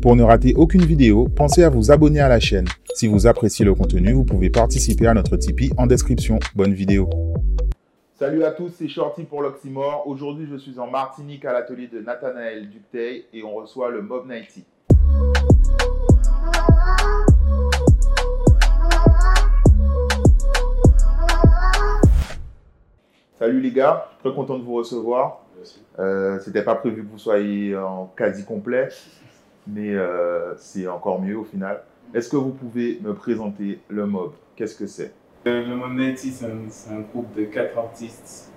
Pour ne rater aucune vidéo, pensez à vous abonner à la chaîne. Si vous appréciez le contenu, vous pouvez participer à notre Tipeee en description. Bonne vidéo. Salut à tous, c'est Shorty pour l'Oxymore. Aujourd'hui, je suis en Martinique à l'atelier de Nathanaël Ducteil et on reçoit le Mob 90. Salut les gars, très content de vous recevoir. Euh, C'était pas prévu que vous soyez en quasi complet, mais euh, c'est encore mieux au final. Est-ce que vous pouvez me présenter le Mob? Qu'est-ce que c'est? Euh, Le c'est un, c'est un groupe de quatre artistes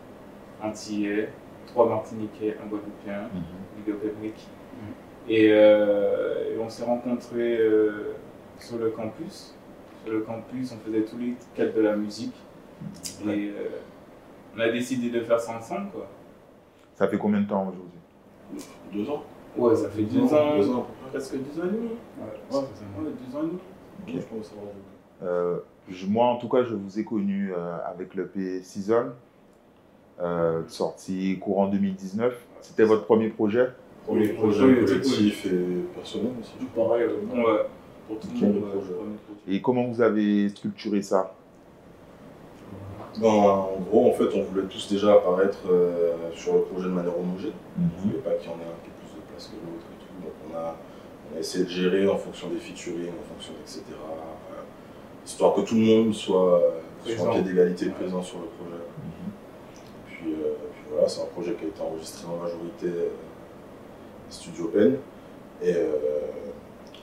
antillais, trois martiniquais, un guadeloupéen, Big Up Emric. Et, euh, et on s'est rencontrés euh, sur le campus. Sur le campus, on faisait tous les quatre de la musique. Et euh, on a décidé de faire ça ensemble, quoi. Ça fait combien de temps aujourd'hui? Deux ans Ouais, ça fait deux ans, Deux ans presque deux ans et demi. Ouais, deux ans et demi. Euh, je- Moi, en tout cas, je vous ai connu euh, avec le P Season, euh, sorti courant 2019. C'était votre premier projet? Premier Oui, projet oui, oui, collectif et personnel aussi. Tout pareil, euh, ouais. Pour tout le monde. Et comment vous avez structuré ça? Ben, en gros, en fait, on voulait tous déjà apparaître euh, sur le projet de manière homogène. On ne voulait pas qu'il y en ait un qui que l'autre et tout. Donc, on a, on a essayé de gérer en fonction des featuring, en fonction etc. euh, histoire que tout le monde soit, euh, Présent. en pied d'égalité Ouais. présent sur le projet. Puis, euh, puis voilà, c'est un projet qui a été enregistré en majorité euh, Studio Pen. Et, euh,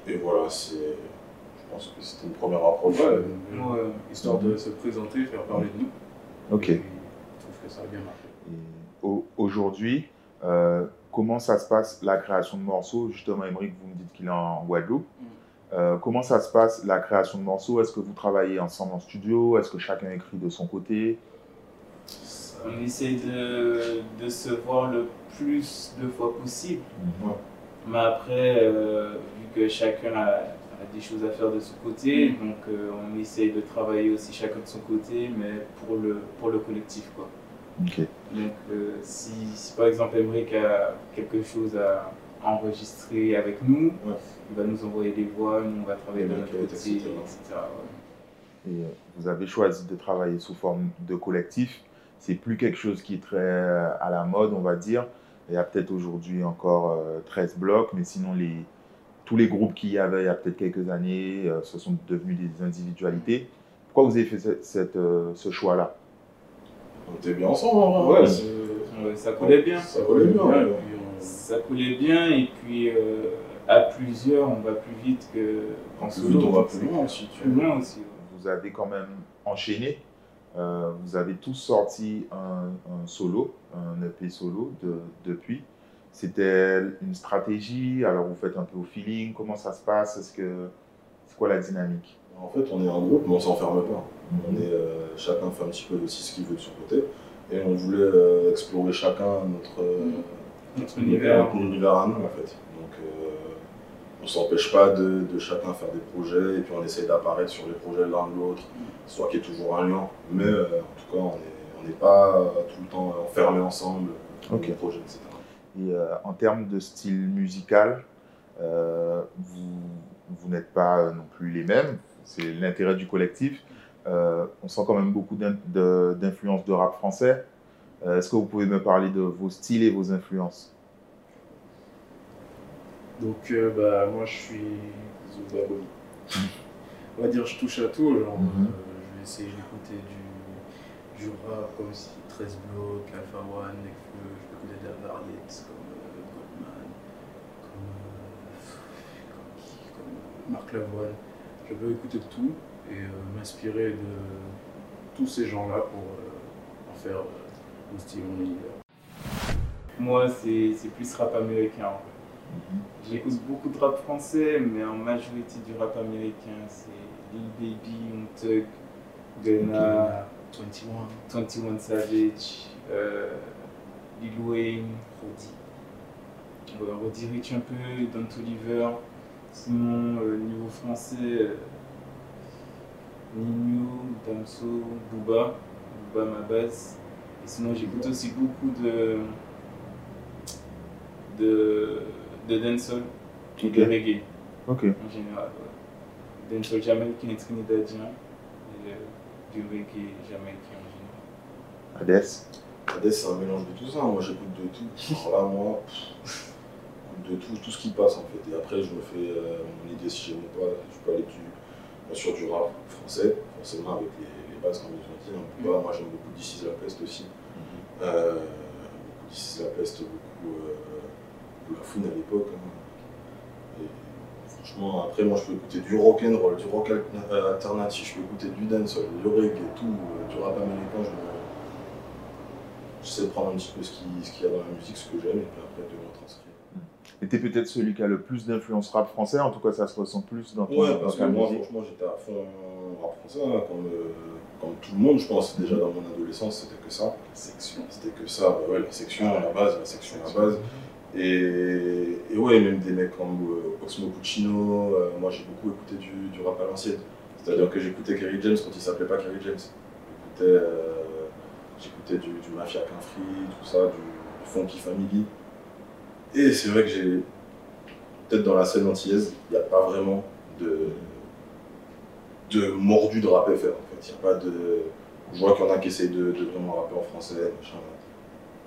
et voilà, c'est, je pense que c'était une première approche. Ouais, euh, histoire de se présenter, faire parler de nous. Ok. Et puis, je trouve que ça a bien marché. Aujourd'hui, euh, comment ça se passe la création de morceaux? Justement, Émeric, vous me dites qu'il est en Guadeloupe. Euh, comment ça se passe la création de morceaux? Est-ce que vous travaillez ensemble en studio? Est-ce que chacun écrit de son côté? On essaie de, de se voir le plus de fois possible. Ouais. Mais après, euh, vu que chacun a, a des choses à faire de son côté, donc euh, on essaye de travailler aussi chacun de son côté, mais pour le, pour le collectif. Quoi. Donc euh, si, si par exemple Emmerich a quelque chose à enregistrer avec nous, Ouais. il va nous envoyer des voix, nous on va travailler de notre maquettes, côté, etc. etc. ouais. Et euh, vous avez choisi de travailler sous forme de collectif. C'est plus quelque chose qui est très euh, à la mode, on va dire. Il y a peut-être aujourd'hui encore euh, 13 blocs, mais sinon, les, tous les groupes qu'il y avait il y a peut-être quelques années, euh, ce sont devenus des individualités. Pourquoi vous avez fait cette, euh, ce choix-là? On était bien ensemble, en vrai. Ouais, ça collait bien. Ça collait bien. Ouais. Ça coulait bien et puis euh, à plusieurs on va plus vite que qu'en Plus solo. vite, on va plus loin aussi. tu Plus vois. loin aussi. ouais. Vous avez quand même enchaîné. Euh, vous avez tous sorti un, un solo, un EP solo de- depuis. C'était une stratégie Alors vous faites un peu au feeling Comment ça se passe? Est-ce que c'est quoi la dynamique? En fait, on est un groupe, mais on s'enferme pas. On est, euh, chacun fait un petit peu aussi ce qu'il veut de son côté. Et on voulait euh, explorer chacun notre, euh, Notre univers. notre univers à nous, en fait. Donc, euh, on s'empêche pas de, de chacun faire des projets, et puis on essaie d'apparaître sur les projets l'un de l'autre, soit qu'il y ait toujours un lien. Mais euh, en tout cas, on n'est on n'est pas euh, tout le temps enfermés ensemble, Ok. les projets, etc. Et euh, en termes de style musical, euh, vous, vous n'êtes pas non plus les mêmes. C'est l'intérêt du collectif. Euh, on sent quand même beaucoup de- d'influences de, rap français. Euh, Est-ce que vous pouvez me parler de vos styles et vos influences? Donc, euh, bah, moi, je suis Zubaboli. On va dire, je touche à tout. Genre, Mhm. je vais essayer d'écouter du, du rap comme si 13 blocs, Alpha One, Nekfeu, je peux écouter de la variété comme Goldman, comme, comme, qui, comme Marc Lavoine. Je peux écouter de tout et euh, m'inspirer de tous ces gens-là pour euh, en faire euh, mon style, mon univers. Moi c'est plus rap américain en fait. J'écoute beaucoup de rap français, mais en majorité du rap américain c'est Lil Baby, Young Thug, Gunna, 21, 21 Savage, euh, Lil Wayne, Roddy. Roddy Rich un peu, Don Toliver. Sinon, euh, niveau français, euh, Nino, Damso, Booba, Booba ma base. Et sinon, j'écoute aussi beaucoup de, de, de dancehall. et de reggae Ok. en général. Ouais. Dancehall jamaïcain et trinidadien et euh, du reggae jamaïcain en général. Hades. Hades, c'est un mélange de tout ça. Moi, j'écoute de tout. Alors là, moi, de tout, tout ce qui passe en fait. Et après, je me fais euh, mon idée si j'aime ou pas. Je peux aller du, bien sûr du rap français, forcément avec les, les bases comme ils ont dit. Moi, j'aime beaucoup is la peste aussi. Euh, beaucoup is la peste, beaucoup euh, la Foune à l'époque. hein. Franchement, après, moi, je peux écouter du rock and roll, du rock euh, alternatif, je peux écouter du dancehall, du reggae, tout, du rap américain. Je J'essaie de prendre un petit peu ce qu'il ce qu'il y a dans la musique, ce que j'aime, et puis après de le retranscrire. Et t'es peut-être celui qui a le plus d'influence rap français, en tout cas ça se ressent plus dans ton Ouais, parce que moi, franchement, j'étais à fond rap français, hein, comme, euh, comme tout le monde, je pense. Déjà dans mon adolescence, c'était que ça. Section. C'était que ça, bah ouais, la section à la base, la section à la base. Et, et ouais, même des mecs comme euh, Oxmo Puccino, euh, moi j'ai beaucoup écouté du, du rap à l'ancienne. C'est-à-dire que j'écoutais Kerry James quand il s'appelait pas Kerry James. J'écoutais, euh, j'écoutais du, du Mafia Quinfree, tout ça, du, du Funky Family. Et c'est vrai que j'ai, peut-être dans la scène antillaise, il n'y a pas vraiment de, de mordu de rap FR en fait. Il a pas de. Je vois qu'il y en a qui essayent de, de vraiment rapper en français, machin.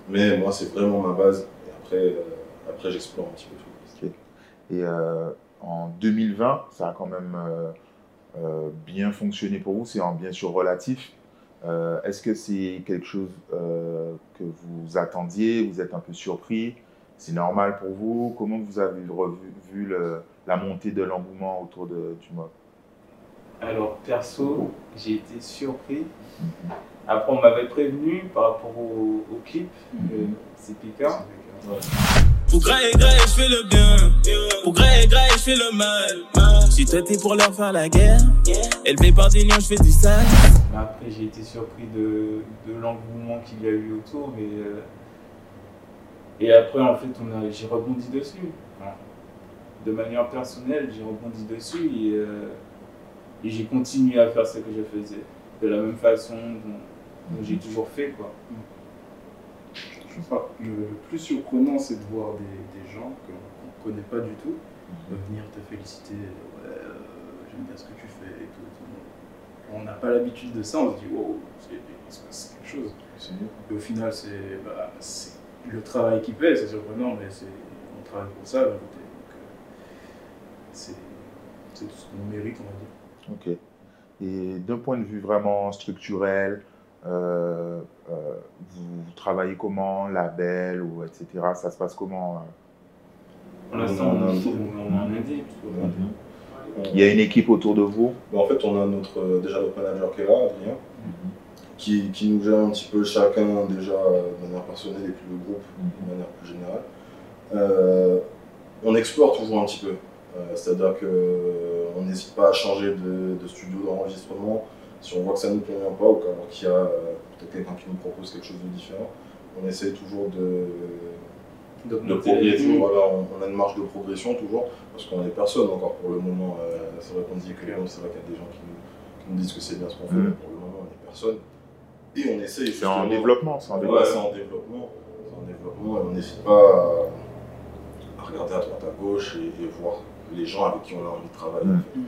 Mais moi, c'est vraiment ma base. Et après, euh, après j'explore un petit peu tout. Et euh, en 2020, ça a quand même euh, bien fonctionné pour vous, c'est en- bien sûr relatif. Est-ce que c'est quelque chose que vous attendiez Vous êtes un peu surpris? C'est normal pour vous? Comment vous avez revu vu le- la montée de l'engouement autour de, du mob? Alors, perso, j'ai été surpris. Après, on m'avait prévenu par rapport au, au clip, euh, c'est Picard. Pour gré et gré, je fais le bien. Pour gré et gré, je fais le mal. Si toi t'es pour leur faire la guerre, élevé par des lions, je fais du sale. Après, j'ai été surpris de, de l'engouement qu'il y a eu autour. Mais, euh, Et après, en fait, j'ai rebondi dessus. De manière personnelle, j'ai rebondi dessus et, euh, et j'ai continué à faire ce que je faisais. De la même façon dont, dont j'ai toujours fait. Quoi. Je sais pas, le, le plus surprenant, c'est de voir des, des gens qu'on ne connaît pas du tout Mhm. venir te féliciter. Ouais, euh, j'aime bien ce que tu fais et tout. tout. On n'a pas l'habitude de ça, on se dit, wow, c'est- il se passe quelque chose. Et au final, c'est bah, c'est le travail qui paie, c'est surprenant, mais c'est- on travaille pour ça. euh, c'est c'est tout ce qu'on mérite, on va dire. Ok. Et d'un point de vue vraiment structurel, euh, euh, vous, travaillez comment Label ou etc. Ça se passe comment Pour l'instant, On a on, un- on, en. Il y a une équipe autour de vous? Bon, en fait, on a notre, déjà notre manager qui est là, Adrien, qui, qui nous gère un petit peu chacun déjà euh, de manière personnelle et puis le groupe de manière plus générale. Euh, on explore toujours un petit peu. Euh, C'est-à-dire qu'on n'hésite pas à changer de, de studio d'enregistrement si on voit que ça ne nous convient pas ou qu'il y a peut-être quelqu'un qui nous propose quelque chose de différent. On essaye toujours de, de progresser. Voilà, on, a une marge de progression toujours parce qu'on est personne encore pour le moment. Euh, c'est vrai qu'on dit que c'est vrai qu'il y a des gens qui nous, qui nous disent que c'est bien ce qu'on fait, Mhm. mais pour le moment on est personne. Et on essaye. C'est en développement, c'est en Ouais, développement. c'est en développement. C'est en développement et on n'hésite pas à, regarder à droite à gauche et, et voir les gens avec qui on a envie de travailler. Fait.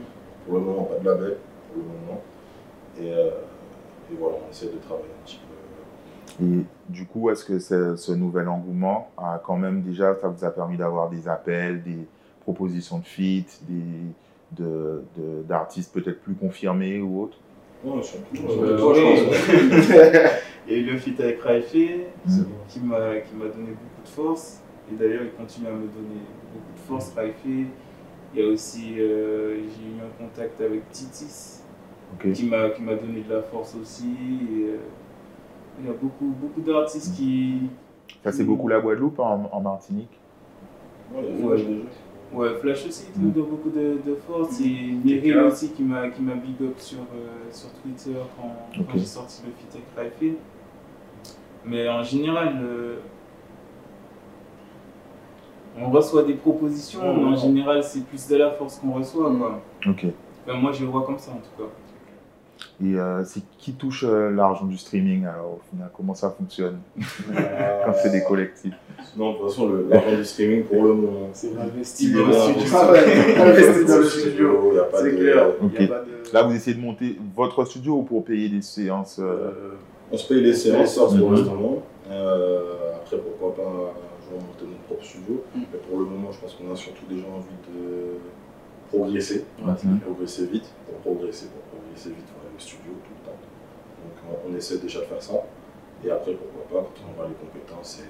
Pour le moment, pas de label, pour le moment. Et, euh, et voilà, on essaie de travailler un petit peu. Et du coup, est-ce que ce, ce nouvel engouement a quand même déjà, ça vous a permis d'avoir des appels, des propositions de feat, des, de, de- d'artistes peut-être plus confirmés ou autres? Ouais, surtout, Euh, toi, oui. Il y a eu le feat avec Raifé, Mm. qui m'a qui m'a donné beaucoup de force. Et d'ailleurs, il continue à me donner beaucoup de force, Raifé. Il y a aussi, euh, j'ai eu un contact avec Titis, Ok. qui m'a qui m'a donné de la force aussi. Et, euh, il y a beaucoup, beaucoup d'artistes qui... Ça, c'est beaucoup la Guadeloupe en, en Martinique Ouais, il y a Ouais. Ouais, Flash aussi, qui nous donne beaucoup de, de force. Et Mhm. Meryl aussi, qui m'a qui m'a big up sur, euh, sur Twitter quand, quand j'ai sorti le feat avec Raifé. Mais en général, euh, on reçoit des propositions, mais en général, c'est plus de la force qu'on reçoit. Quoi. Enfin, moi, je le vois comme ça, en tout cas. Et euh, c'est qui touche euh, l'argent du streaming alors au final? Comment ça fonctionne? Quand c'est des collectifs Non, de toute façon, l'argent du streaming pour le moment. C'est investi est dans le là, studio. Ah investi dans le studio. C'est clair. De- Là, vous essayez de monter votre studio ou pour payer des séances euh, Euh, On se paye les séances pour mhm. l'instant. Euh, après, pourquoi pas un jour monter notre propre studio. Mm. Mais pour le moment, je pense qu'on a surtout déjà envie de progresser. ouais. Progresser vite. Pour progresser, pour progresser vite, faut aller au studio tout le temps. Donc on, on essaie déjà de faire ça. Et après, pourquoi pas, quand on aura les compétences et,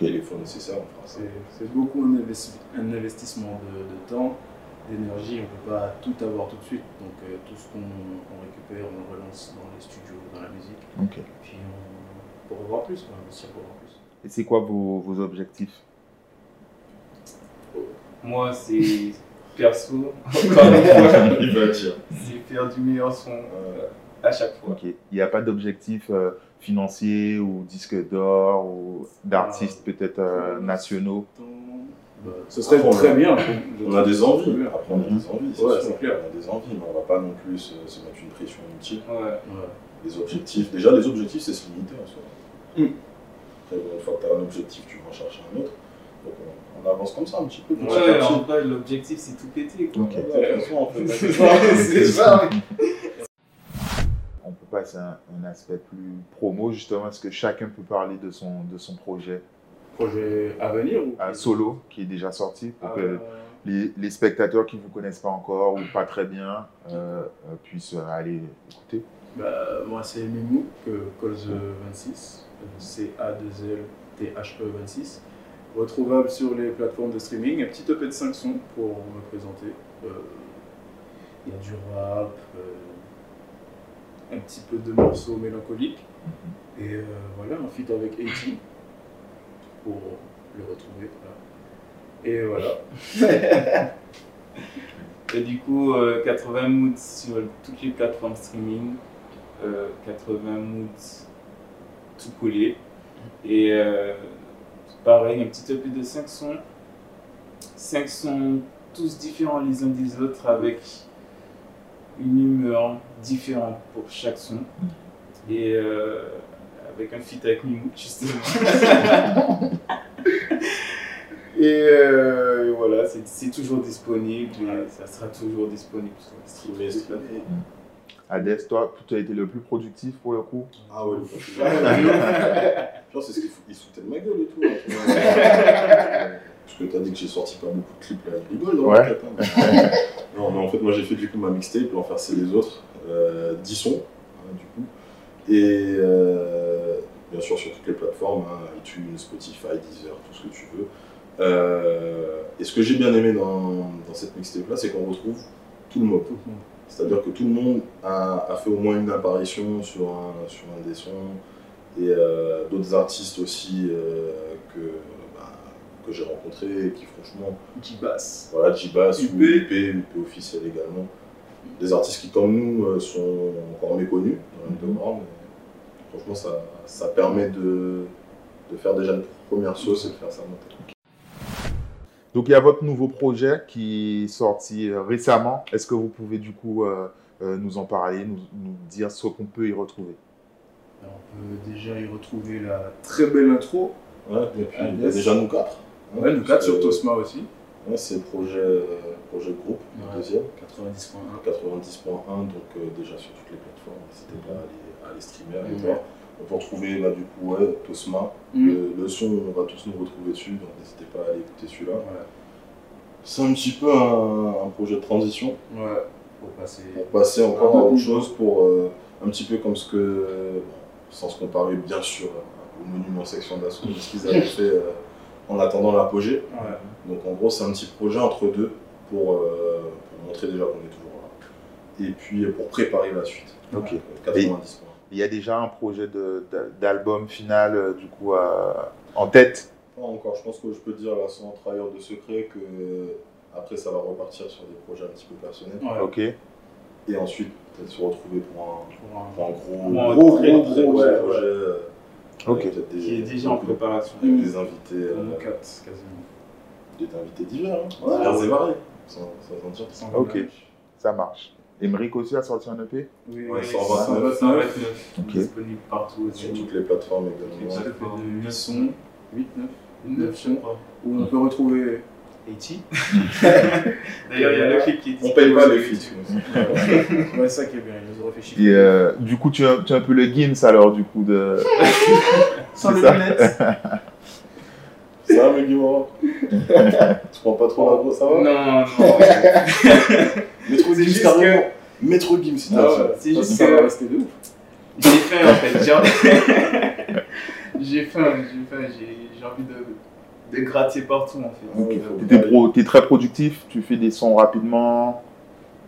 les fonds nécessaires, on fera ça. C'est beaucoup un, investi- un investissement de, de temps, d'énergie. On ne peut pas tout avoir tout de suite. Donc euh, tout ce qu'on on récupère, on le relance dans les studios, dans la musique. Ok. Puis on, pour avoir plus, quoi, investir pour avoir plus. Et c'est quoi vos, vos objectifs? Moi, c'est perso, encore une fois, Il va dire. c'est faire du meilleur son Euh, à chaque fois. Ok. Il n'y a pas d'objectif euh, financier ou disque d'or ou d'artistes peut-être euh, nationaux? Bah, ce serait Après, on très a- bien. on a des envies. Ouais, Après, on a des envies. Ouais, sûr. c'est clair. On a des envies, mais on va pas non plus se, se mettre une pression inutile. Ouais. Les objectifs, déjà, les objectifs, c'est se limiter en soi. Mm. Après, une fois que tu as un objectif, tu vas en chercher un autre. Donc, on, on avance comme ça un petit peu. Ouais, en vrai, l'objectif, c'est tout péter. Quoi. Ouais, on fait C'est ça, c'est ça. On peut passer à un, un aspect plus promo justement, est-ce que chacun peut parler de son, de son projet? Projet à venir ou un solo qui est déjà sorti pour Ah, que les, les spectateurs qui ne vous connaissent pas encore ou pas très bien euh, euh, puissent euh, aller écouter Bah, moi, c'est Mimou, que Calls 26, C-A-2-L-T-H-E 26. Retrouvable sur les plateformes de streaming. Un petit EP de 5 sons pour me présenter. Euh, Il y a du rap, euh, un petit peu de morceaux mélancoliques. Et euh, voilà, un feat avec 80 pour le retrouver. Et voilà. Et du coup, euh, 80 moods sur toutes les plateformes streaming, euh, 80 moods tout collé. Et euh, pareil, un petit EP de 5 sons. 5 sons tous différents les uns des autres avec une humeur différente pour chaque son. Et euh, avec un feat avec Mimou, justement. Et, euh, et voilà, c'est c'est toujours disponible et ça sera toujours disponible sur les Streamer. Hades, toi, tu as été le plus productif pour le coup Ah ouais, le Genre, c'est ce qu'il fout- il se foutait de ma gueule et tout. hein. Parce que t'as dit que j'ai sorti pas beaucoup de clips là, il rigole dans Ouais. le cap, hein. Non, mais en fait, moi j'ai fait du coup ma mixtape, pour en faire c'est les autres. Euh, 10 sons, hein, du coup. Et euh, bien sûr sur toutes les plateformes, hein, iTunes, Spotify, Deezer, tout ce que tu veux. Euh, et ce que j'ai bien aimé dans, dans cette mixtape là, c'est qu'on retrouve tout le monde. C'est-à-dire que tout le monde a, a fait au moins une apparition sur un, sur un des sons et euh, d'autres artistes aussi euh, que, bah, que j'ai rencontrés et qui franchement, J-Bass. voilà, J-Bass ou UP. UP, UP officiel également, des artistes qui comme nous euh, sont encore méconnus dans l'underground. et Franchement, ça, ça permet de, de faire déjà une première sauce et de faire ça monter. Donc il y a votre nouveau projet qui est sorti euh, récemment. Est-ce que vous pouvez du coup euh, euh, nous en parler, nous, nous dire ce qu'on peut y retrouver? Alors, on peut déjà y retrouver la très belle intro. Ouais, et puis il y a yes. déjà nous quatre. hein, Ouais, nous quatre sur Tosma aussi. Ouais, c'est projet, euh, projet groupe, le Ouais. deuxième. 90.1. 90.1, donc euh, déjà sur toutes les plateformes, n'hésitez pas à aller, à aller streamer, Mhm. voir. On peut retrouver là du coup ouais, Tosma, Mm. le, le son, on va tous nous retrouver dessus, donc n'hésitez pas à aller écouter celui-là. C'est un petit peu un, un projet de transition Ouais, pour passer. pour passer encore à autre chose, pour euh, un petit peu comme ce que, bon, sans se comparer bien sûr au monument section d'assaut, ce qu'ils avaient fait euh, en attendant l'apogée. Ouais. Donc en gros, c'est un petit projet entre deux pour, euh, pour montrer déjà qu'on est toujours là. Et puis euh, pour préparer la suite. Ok. Euh, 90 points. Il y a déjà un projet d'album final euh, du coup euh, en tête Pas encore, je pense que je peux dire là sans trahir de secret que euh, après ça va repartir sur des projets un petit peu personnels. Ouais. Ok. Et ensuite peut-être se retrouver pour un, Pour un- gros, gros, très gros, projet, projet. euh, des- Qui est déjà en préparation. Avec des invités, euh, quasiment. des invités divers, hein, Ouais. divers et variés, sans, sans dire. Sans Ok. Ça marche. Emmerich aussi a sorti un EP Oui, Ouais, oui, 129. 129. Ok. Disponible partout Sur aussi. toutes les plateformes également. Ça fait. fait de 8 sons, 8, 9, 9, 9 je sons, crois. où on peut retrouver Haiti. D'ailleurs, il y a le clip qui est On paye pas les feats. sur Ouais, ça qui est bien, ils nous ont réfléchi. Et euh, du coup, tu es, un- tu es un peu le Gims alors, du coup, de. Sans C'est les ça. va, Guimara Tu prends pas trop la grosse, ça va Non, non. Métro C'est Gims, juste. Métro Gims, c'est Ah c'est juste ça que- va rester de ouf. J'ai faim en fait. J'ai j'ai faim, j'ai faim, j'ai j'ai envie de, de gratter partout en fait. T'es pro, très productif, tu fais des sons rapidement.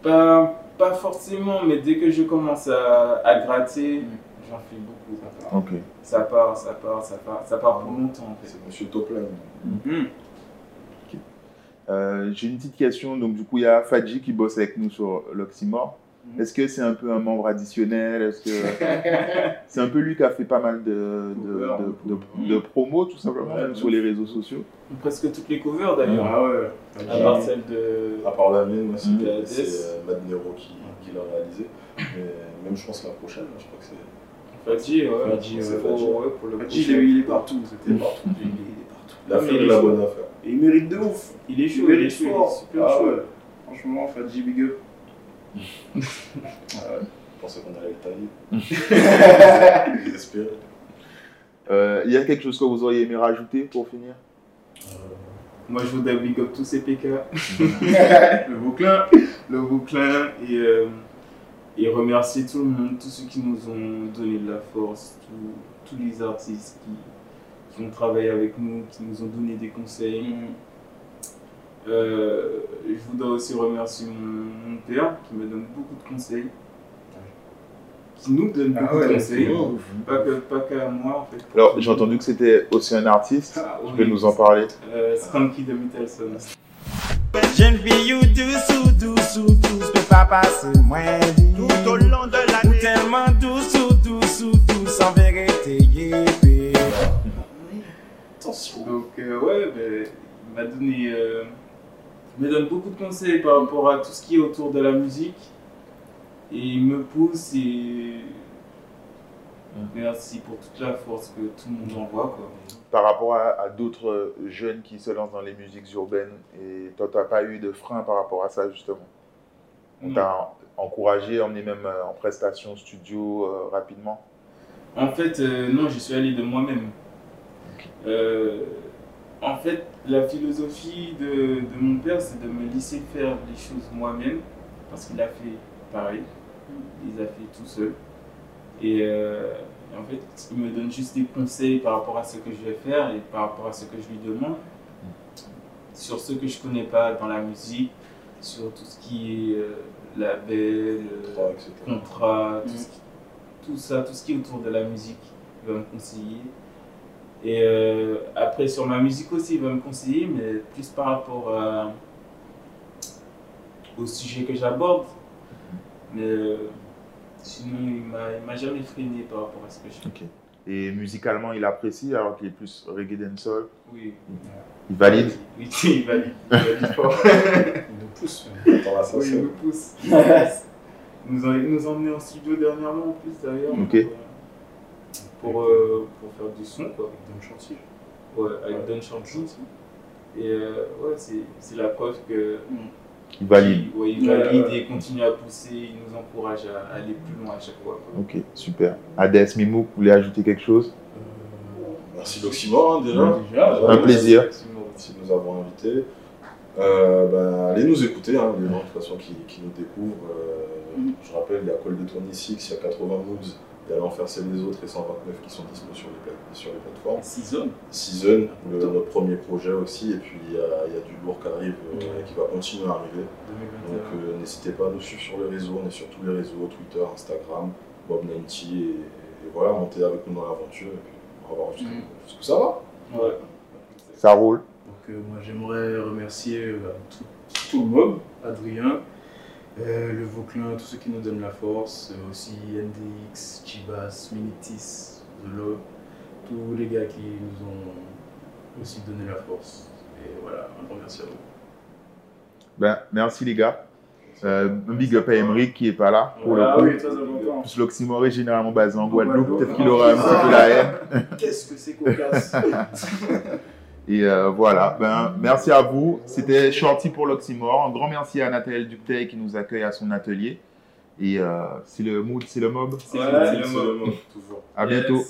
pas, pas forcément, mais dès que je commence à, à gratter, j'en fais beaucoup. Ok. Ça part, ça part, ça part, ça part pour longtemps en fait. C'est Monsieur Topline. Mhm. Euh, J'ai une petite question. Donc, du coup, il y a Fadji qui bosse avec nous sur l'Oxymore. Mhm. Est-ce que c'est un peu un membre additionnel? Est-ce que c'est un peu lui qui a fait pas mal de, de, de, de- de promos, tout simplement, Ouais, même sur les réseaux sociaux? Presque toutes les covers d'ailleurs. Ah ouais. À part celle de. À part la mienne, moi, c'était- c'est euh, Mad Nero qui, qui l'a réalisé. Mais même, je pense, la prochaine, je crois que c'est. Fadji, ouais. Fadji, ouais. Pour, ouais, pour le il est, il est partout. C'était partout. Il est, il partout. La Ah, mais fille il de est la bonne affaire. Et il mérite de ouf. Il est chaud, Il il est mérite chaud, il est fort. super Ah chaud. ouais. Franchement, Fadji, big up. Je pensais qu'on allait le tailler. Désespéré. Euh, Il y a quelque chose que vous auriez aimé rajouter pour finir? Moi, je voudrais big up tous ces PK. le Vauclin. Le Vauclin. Et, euh, et remercier tout le monde, tous ceux qui nous ont donné de la force, tous- tous les artistes qui, qui ont travaillé avec nous, qui nous ont donné des conseils. Euh, je voudrais aussi remercier mon, mon père qui me donne beaucoup de conseils. Qui nous donne Ah beaucoup ouais, de conseils. c'est Pas qu'à moi en fait. Alors, j'ai entendu que c'était aussi un artiste. Ah, Tu oui. peux nous en parler? Euh, Skanky de Mittelson. Jeune fille ou douce ou douce ou douce, peut pas passer moins vite. Tout au long de la nuit. Ou tellement douce ou douce ou douce, en vérité, yépé. Attention. Donc euh, ouais, ben, il m'a donné, euh, il me donne beaucoup de conseils par rapport à tout ce qui est autour de la musique. Et il me pousse et merci pour toute la force que tout le monde envoie. Quoi. Par rapport à, à d'autres jeunes qui se lancent dans les musiques urbaines, et toi, tu n'as pas eu de frein par rapport à ça, justement? On t'a encouragé, emmené même euh, en prestation studio euh, rapidement? En fait, euh, non, je suis allé de moi-même. Euh, en fait, la philosophie de, de mon père, c'est de me laisser faire les choses moi-même, parce qu'il a fait pareil, il les a fait tout seul. Et, euh, et en fait, il me donne juste des conseils par rapport à ce que je vais faire et par rapport à ce que je lui demande, sur ce que je connais pas dans la musique, sur tout ce qui est euh, label, euh, contrat, tout, Mm. ce qui- tout ça, tout ce qui est autour de la musique, il va me conseiller. Et euh, après, sur ma musique aussi, il va me conseiller, mais plus par rapport à- au sujet que j'aborde. Mais euh, sinon, il m'a jamais freiné par rapport à ce que je fais. Ok. Et musicalement, il apprécie, alors qu'il est plus reggae dancehall? Oui. Il valide? Oui, il valide. Il valide fort. Il nous pousse. Oui, il me pousse. Il nous a, il nous a emmenés en studio dernièrement en plus d'ailleurs. Ok. Pour, euh, pour faire du son quoi. Dans le chantier. Ouais, avec Don Chanty. Et euh, ouais, c'est c'est la preuve que. Il valide. ouais, il valide ouais. et continue à pousser, il nous encourage à aller plus loin à chaque fois. Ok, super. Hades, Mimouk, vous voulez ajouter quelque chose? Merci l'Oxymore, hein, déjà. Déjà, Un plaisir. Merci de nous avoir invités. Euh, ben, allez nous écouter, hein, les gens de toute façon qui, qui nous découvrent. Euh. Je rappelle, il y a Call de 26, il y a 80 Moves, il y a L'Enfer c'est les autres et 129 qui sont disponibles sur les, pla- sur les plateformes. Season. Season, le- notre premier projet aussi, et puis il y a, il y a du lourd qui arrive euh, et qui va continuer à arriver. 2021. Donc euh, n'hésitez pas à nous suivre sur les réseaux, on est sur tous les réseaux, Twitter, Instagram, Bob90, et, et voilà, montez avec nous dans l'aventure, et puis on va voir jusqu'où jusqu'où ça va. Ouais. Ça roule. Donc euh, moi j'aimerais remercier euh, tout, tout le mob, Adrien, euh, le Vauclin, tous ceux qui nous donnent la force, euh, aussi NDX, Chibas, Minitis, The Love, tous les gars qui nous ont aussi donné la force. Et voilà, un grand merci à vous. Ben, merci les gars. Euh, un big up à Emeric qui est pas là pour Ah le coup. oui, très important. Plus l'oxymore est généralement basé en Guadeloupe, Guadeloupe. peut-être qu'il aura un petit peu la haine. Qu'est-ce que c'est cocasse Et euh, voilà, ben, merci à vous. C'était Shorty pour l'Oxymore. Un grand merci à Nathalie Ductet qui nous accueille à son atelier. Et euh, c'est le mood, c'est le mob. Voilà, C'est le mot, toujours. À bientôt.